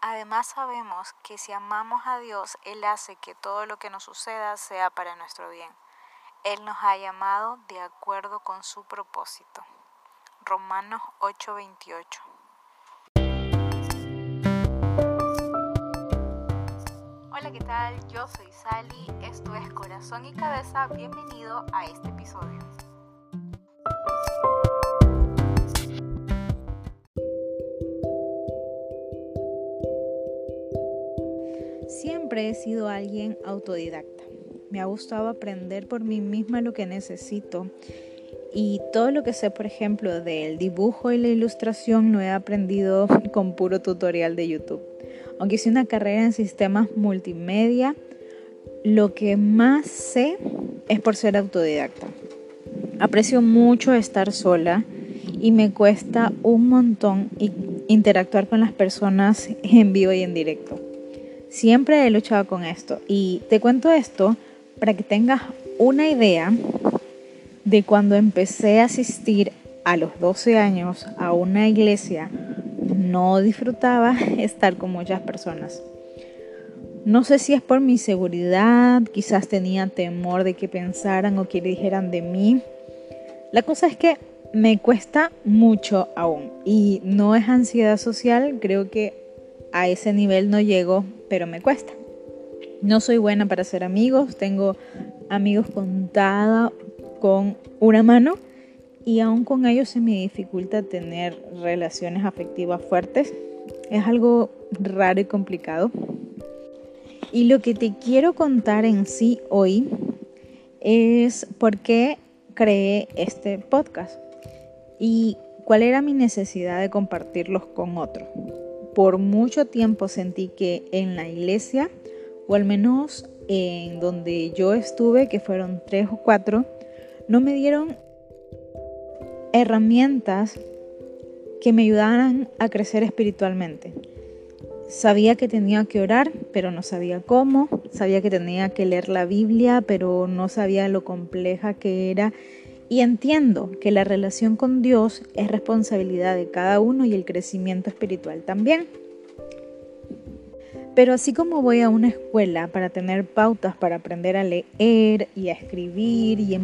Además sabemos que si amamos a Dios, Él hace que todo lo que nos suceda sea para nuestro bien. Él nos ha llamado de acuerdo con su propósito. Romanos 8:28 Hola, ¿qué tal? Yo soy Sally, esto es Corazón y Cabeza, bienvenido a este episodio. Siempre he sido alguien autodidacta. Me ha gustado aprender por mí misma lo que necesito. Y todo lo que sé, por ejemplo, del dibujo y la ilustración, no he aprendido con puro tutorial de YouTube. Aunque hice una carrera en sistemas multimedia, lo que más sé es por ser autodidacta. Aprecio mucho estar sola y me cuesta un montón interactuar con las personas en vivo y en directo. Siempre he luchado con esto y te cuento esto para que tengas una idea de cuando empecé a asistir a los 12 años a una iglesia, no disfrutaba estar con muchas personas. No sé si es por mi seguridad, quizás tenía temor de que pensaran o que dijeran de mí. La cosa es que me cuesta mucho aún y no es ansiedad social, creo que a ese nivel no llego, pero me cuesta. No soy buena para ser amigos, tengo amigos contada con una mano y aún con ellos se me dificulta tener relaciones afectivas fuertes. Es algo raro y complicado. Y lo que te quiero contar en sí hoy es por qué creé este podcast y cuál era mi necesidad de compartirlos con otros por mucho tiempo sentí que en la iglesia, o al menos en donde yo estuve, que fueron tres o cuatro, no me dieron herramientas que me ayudaran a crecer espiritualmente. Sabía que tenía que orar, pero no sabía cómo. Sabía que tenía que leer la Biblia, pero no sabía lo compleja que era y entiendo que la relación con Dios es responsabilidad de cada uno y el crecimiento espiritual también. Pero así como voy a una escuela para tener pautas para aprender a leer y a escribir y,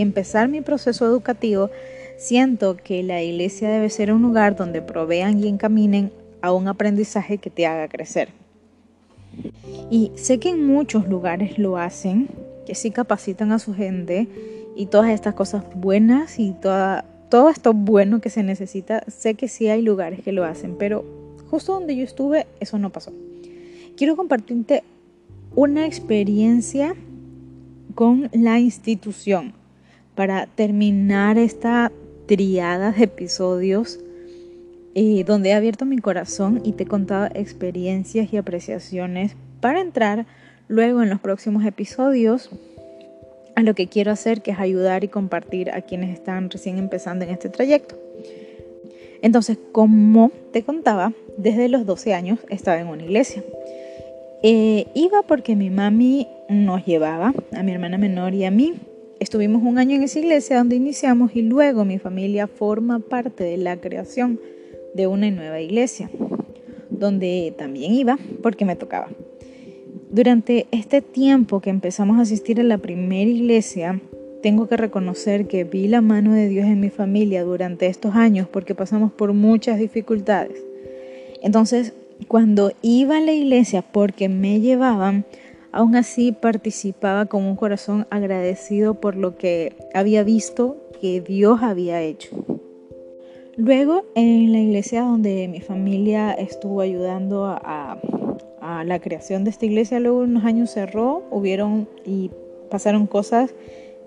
empezar mi proceso educativo, siento que la iglesia debe ser un lugar donde provean y encaminen a un aprendizaje que te haga crecer. Y sé que en muchos lugares lo hacen, que sí capacitan a su gente y todas estas cosas buenas y toda, todo esto bueno que se necesita, sé que sí hay lugares que lo hacen, pero justo donde yo estuve eso no pasó. Quiero compartirte una experiencia con la institución para terminar esta triada de episodios eh, donde he abierto mi corazón y te he contado experiencias y apreciaciones para entrar luego en los próximos episodios a lo que quiero hacer, que es ayudar y compartir a quienes están recién empezando en este trayecto. Entonces, como te contaba, desde los 12 años estaba en una iglesia. Eh, iba porque mi mami nos llevaba, a mi hermana menor y a mí. Estuvimos un año en esa iglesia donde iniciamos y luego mi familia forma parte de la creación de una nueva iglesia, donde también iba porque me tocaba. Durante este tiempo que empezamos a asistir a la primera iglesia, tengo que reconocer que vi la mano de Dios en mi familia durante estos años porque pasamos por muchas dificultades. Entonces, cuando iba a la iglesia porque me llevaban, aún así participaba con un corazón agradecido por lo que había visto que Dios había hecho. Luego, en la iglesia donde mi familia estuvo ayudando a, la creación de esta iglesia, luego unos años cerró, hubieron y pasaron cosas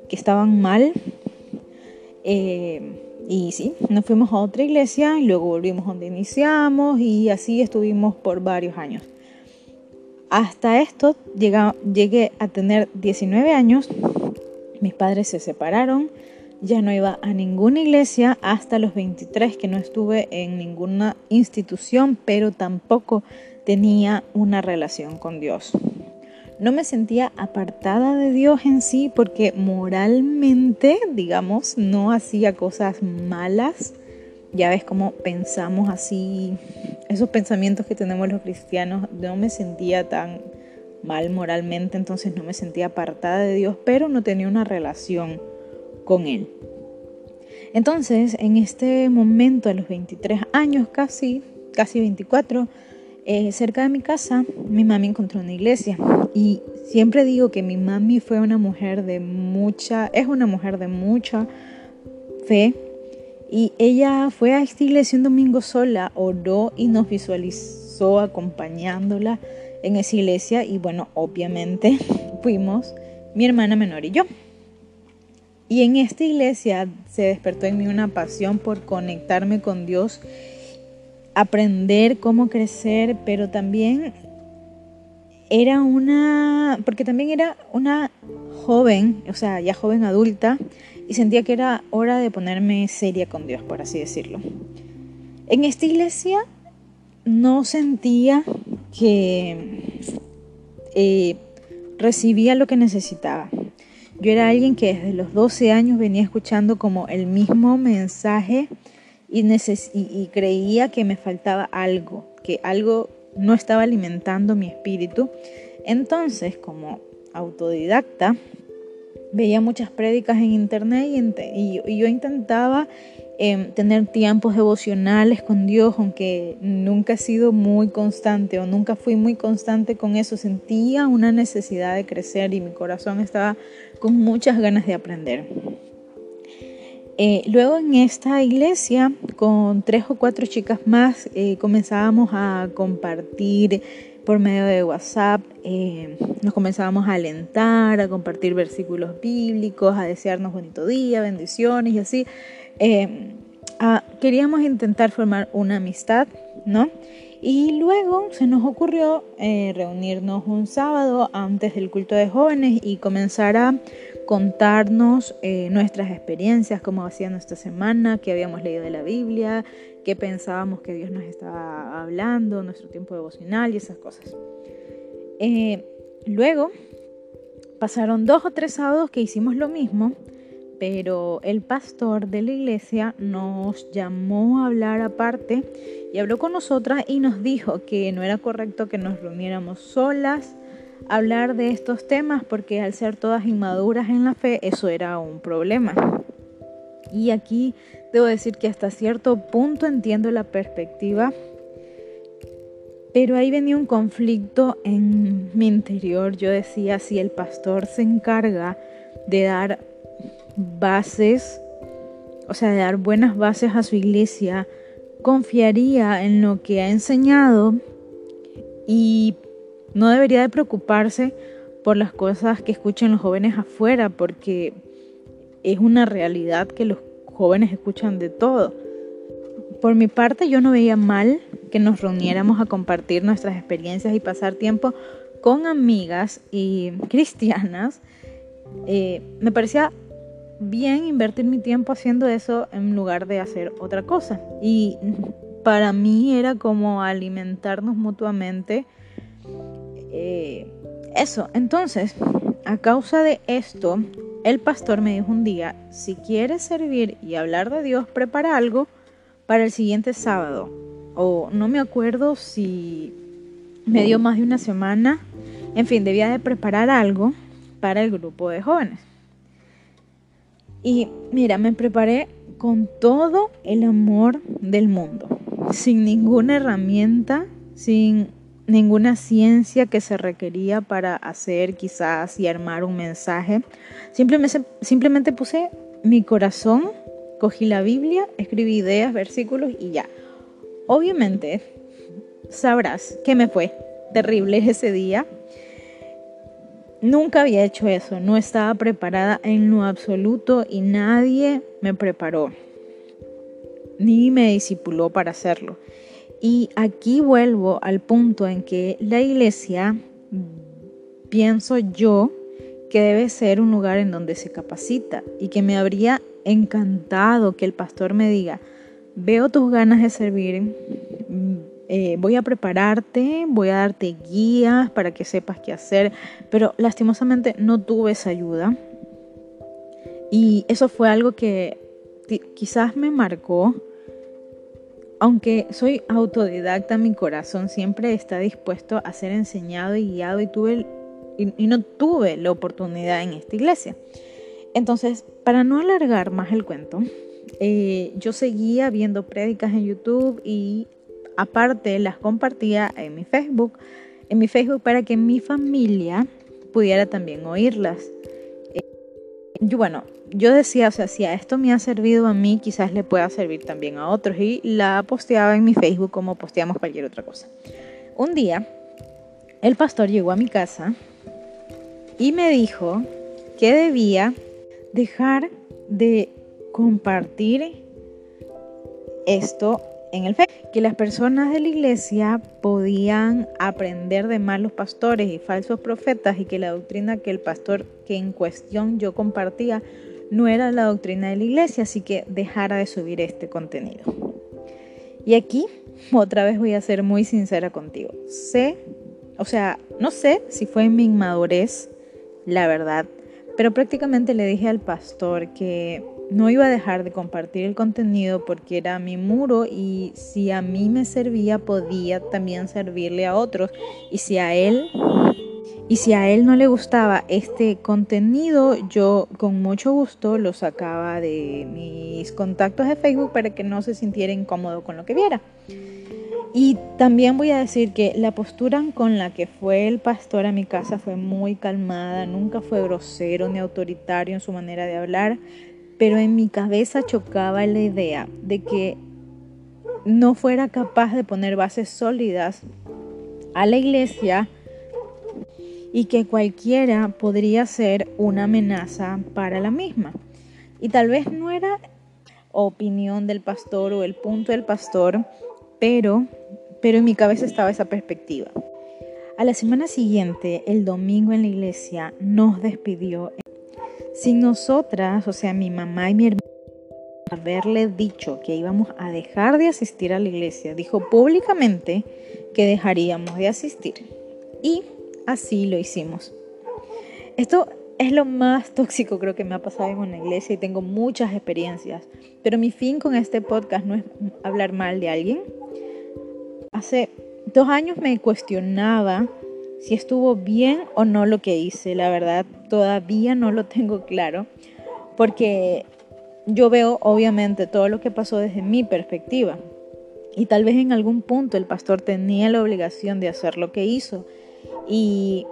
que estaban mal. Eh, y sí, nos fuimos a otra iglesia y luego volvimos donde iniciamos y así estuvimos por varios años. Hasta esto llegué a tener 19 años, mis padres se separaron, ya no iba a ninguna iglesia hasta los 23 que no estuve en ninguna institución, pero tampoco tenía una relación con Dios. No me sentía apartada de Dios en sí porque moralmente, digamos, no hacía cosas malas. Ya ves cómo pensamos así esos pensamientos que tenemos los cristianos, no me sentía tan mal moralmente, entonces no me sentía apartada de Dios, pero no tenía una relación con Él. Entonces, en este momento, a los 23 años casi, casi 24, eh, cerca de mi casa, mi mami encontró una iglesia. Y siempre digo que mi mami fue una mujer de mucha, es una mujer de mucha fe. Y ella fue a esta iglesia un domingo sola, oró y nos visualizó acompañándola en esa iglesia. Y bueno, obviamente fuimos mi hermana menor y yo. Y en esta iglesia se despertó en mí una pasión por conectarme con Dios, aprender cómo crecer, pero también era una, porque también era una joven, o sea, ya joven adulta, y sentía que era hora de ponerme seria con Dios, por así decirlo. En esta iglesia no sentía que eh, recibía lo que necesitaba. Yo era alguien que desde los 12 años venía escuchando como el mismo mensaje y, creía que me faltaba algo, que algo no estaba alimentando mi espíritu. Entonces, como autodidacta, veía muchas prédicas en internet y, y yo intentaba Em, tener tiempos devocionales con Dios, aunque nunca he sido muy constante o nunca fui muy constante con eso, sentía una necesidad de crecer y mi corazón estaba con muchas ganas de aprender. Eh, luego en esta iglesia, con tres o cuatro chicas más, eh, comenzábamos a compartir por medio de WhatsApp, eh, nos comenzábamos a alentar, a compartir versículos bíblicos, a desearnos bonito día, bendiciones y así. Eh, queríamos intentar formar una amistad, ¿no? Y luego se nos ocurrió eh, reunirnos un sábado antes del culto de jóvenes y comenzar a contarnos eh, nuestras experiencias, cómo hacía nuestra semana, qué habíamos leído de la Biblia, qué pensábamos que Dios nos estaba hablando, nuestro tiempo devocional y esas cosas. luego pasaron dos o tres sábados que hicimos lo mismo pero el pastor de la iglesia nos llamó a hablar aparte y habló con nosotras y nos dijo que no era correcto que nos reuniéramos solas hablar de estos temas porque al ser todas inmaduras en la fe eso era un problema. Y aquí debo decir que hasta cierto punto entiendo la perspectiva, pero ahí venía un conflicto en mi interior. Yo decía, si el pastor se encarga de dar bases, o sea, de dar buenas bases a su iglesia, confiaría en lo que ha enseñado y no debería de preocuparse por las cosas que escuchen los jóvenes afuera, porque es una realidad que los jóvenes escuchan de todo. Por mi parte, yo no veía mal que nos reuniéramos a compartir nuestras experiencias y pasar tiempo con amigas y cristianas. Eh, me parecía bien invertir mi tiempo haciendo eso en lugar de hacer otra cosa. Y para mí era como alimentarnos mutuamente. Eh, eso, entonces, a causa de esto, el pastor me dijo un día, si quieres servir y hablar de Dios, prepara algo para el siguiente sábado. O no me acuerdo si me dio más de una semana. En fin, debía de preparar algo para el grupo de jóvenes. Y mira, me preparé con todo el amor del mundo, sin ninguna herramienta, sin ninguna ciencia que se requería para hacer quizás y armar un mensaje. Simplemente, simplemente puse mi corazón, cogí la Biblia, escribí ideas, versículos y ya. Obviamente, sabrás que me fue terrible ese día Nunca había hecho eso, no estaba preparada en lo absoluto y nadie me preparó, ni me disipuló para hacerlo. Y aquí vuelvo al punto en que la iglesia, pienso yo, que debe ser un lugar en donde se capacita y que me habría encantado que el pastor me diga, veo tus ganas de servir, eh, voy a prepararte, voy a darte guías para que sepas qué hacer, pero lastimosamente no tuve esa ayuda. Y eso fue algo que quizás me marcó aunque soy autodidacta, mi corazón siempre está dispuesto a ser enseñado y guiado y, tuve, y, no tuve la oportunidad en esta iglesia. Entonces, para no alargar más el cuento, eh, yo seguía viendo prédicas en YouTube y aparte las compartía en mi Facebook, en mi Facebook para que mi familia pudiera también oírlas. Yo, bueno, yo decía, o sea, si a esto me ha servido a mí, quizás le pueda servir también a otros. Y la posteaba en mi Facebook como posteamos cualquier otra cosa. Un día, el pastor llegó a mi casa y me dijo que debía dejar de compartir esto en el Facebook, que las personas de la iglesia podían aprender de malos pastores y falsos profetas y que la doctrina que el pastor que en cuestión yo compartía no era la doctrina de la iglesia, así que dejara de subir este contenido. Y aquí otra vez voy a ser muy sincera contigo. Sé, o sea, no sé si fue en mi inmadurez, la verdad, pero prácticamente le dije al pastor que no iba a dejar de compartir el contenido porque era mi muro y si a mí me servía podía también servirle a otros y si a él y si a él no le gustaba este contenido yo con mucho gusto lo sacaba de mis contactos de Facebook para que no se sintiera incómodo con lo que viera. Y también voy a decir que la postura con la que fue el pastor a mi casa fue muy calmada, nunca fue grosero ni autoritario en su manera de hablar, pero en mi cabeza chocaba la idea de que no fuera capaz de poner bases sólidas a la iglesia y que cualquiera podría ser una amenaza para la misma. Y tal vez no era opinión del pastor o el punto del pastor, pero, pero en mi cabeza estaba esa perspectiva. A la semana siguiente, el domingo en la iglesia, nos despidió sin nosotras, o sea, mi mamá y mi hermana, haberle dicho que íbamos a dejar de asistir a la iglesia, dijo públicamente que dejaríamos de asistir. Y así lo hicimos. Esto es lo más tóxico creo que me ha pasado en una iglesia y tengo muchas experiencias. Pero mi fin con este podcast no es hablar mal de alguien. Hace dos años me cuestionaba si estuvo bien o no lo que hice. La verdad, todavía no lo tengo claro, porque yo veo obviamente todo lo que pasó desde mi perspectiva. Y tal vez en algún punto el pastor tenía la obligación de hacer lo que hizo. Y,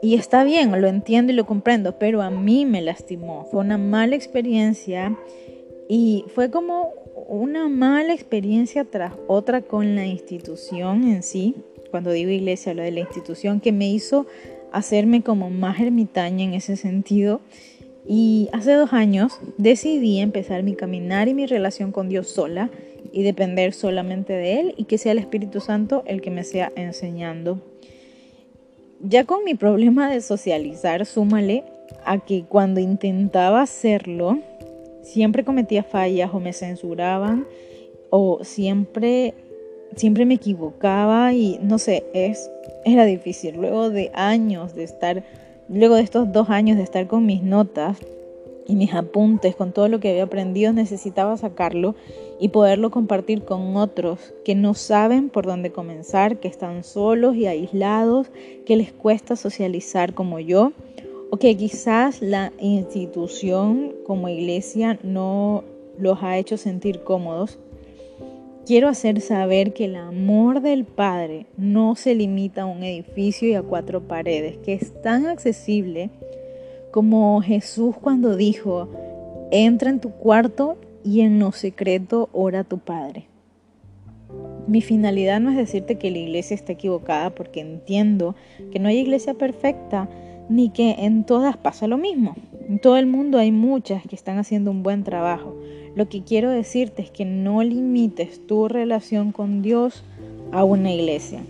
y está bien, lo entiendo y lo comprendo, pero a mí me lastimó. Fue una mala experiencia y fue como una mala experiencia tras otra con la institución en sí cuando digo iglesia, lo de la institución que me hizo hacerme como más ermitaña en ese sentido. Y hace dos años decidí empezar mi caminar y mi relación con Dios sola y depender solamente de Él y que sea el Espíritu Santo el que me sea enseñando. Ya con mi problema de socializar, súmale a que cuando intentaba hacerlo, siempre cometía fallas o me censuraban o siempre siempre me equivocaba y no sé, es, era difícil. Luego de años de estar, luego de estos dos años de estar con mis notas y mis apuntes, con todo lo que había aprendido, necesitaba sacarlo y poderlo compartir con otros que no saben por dónde comenzar, que están solos y aislados, que les cuesta socializar como yo, o que quizás la institución como iglesia no los ha hecho sentir cómodos Quiero hacer saber que el amor del Padre no se limita a un edificio y a cuatro paredes, que es tan accesible como Jesús cuando dijo, entra en tu cuarto y en lo secreto ora a tu Padre. Mi finalidad no es decirte que la iglesia está equivocada porque entiendo que no hay iglesia perfecta ni que en todas pasa lo mismo. En todo el mundo hay muchas que están haciendo un buen trabajo. Lo que quiero decirte es que no limites tu relación con Dios a una iglesia.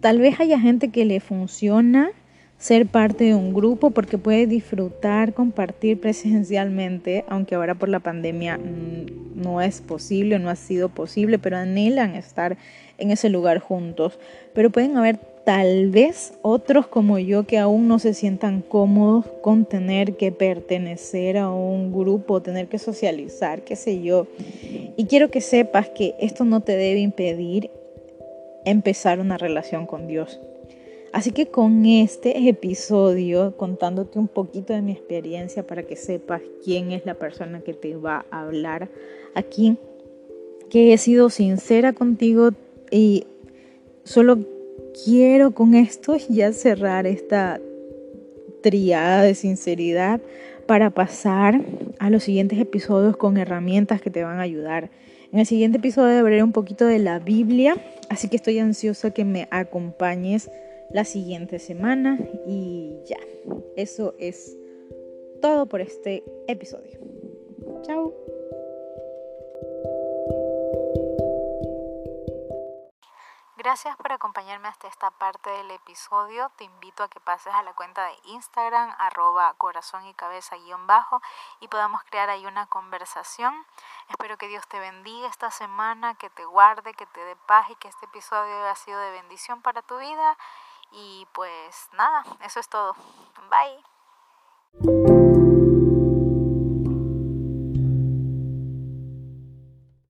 Tal vez haya gente que le funciona ser parte de un grupo porque puede disfrutar, compartir presencialmente, aunque ahora por la pandemia mm, no es posible, no ha sido posible, pero anhelan estar en ese lugar juntos. Pero pueden haber tal vez otros como yo que aún no se sientan cómodos con tener que pertenecer a un grupo, tener que socializar, qué sé yo. Y quiero que sepas que esto no te debe impedir empezar una relación con Dios. Así que con este episodio, contándote un poquito de mi experiencia para que sepas quién es la persona que te va a hablar aquí, que he sido sincera contigo y solo quiero con esto ya cerrar esta triada de sinceridad para pasar a los siguientes episodios con herramientas que te van a ayudar. En el siguiente episodio hablaré un poquito de la Biblia, así que estoy ansiosa que me acompañes la siguiente semana y ya, eso es todo por este episodio. Chao. Gracias por acompañarme hasta esta parte del episodio. Te invito a que pases a la cuenta de Instagram, arroba corazón y cabeza guion bajo, y podamos crear ahí una conversación. Espero que Dios te bendiga esta semana, que te guarde, que te dé paz y que este episodio haya sido de bendición para tu vida. Y pues nada, eso es todo. Bye.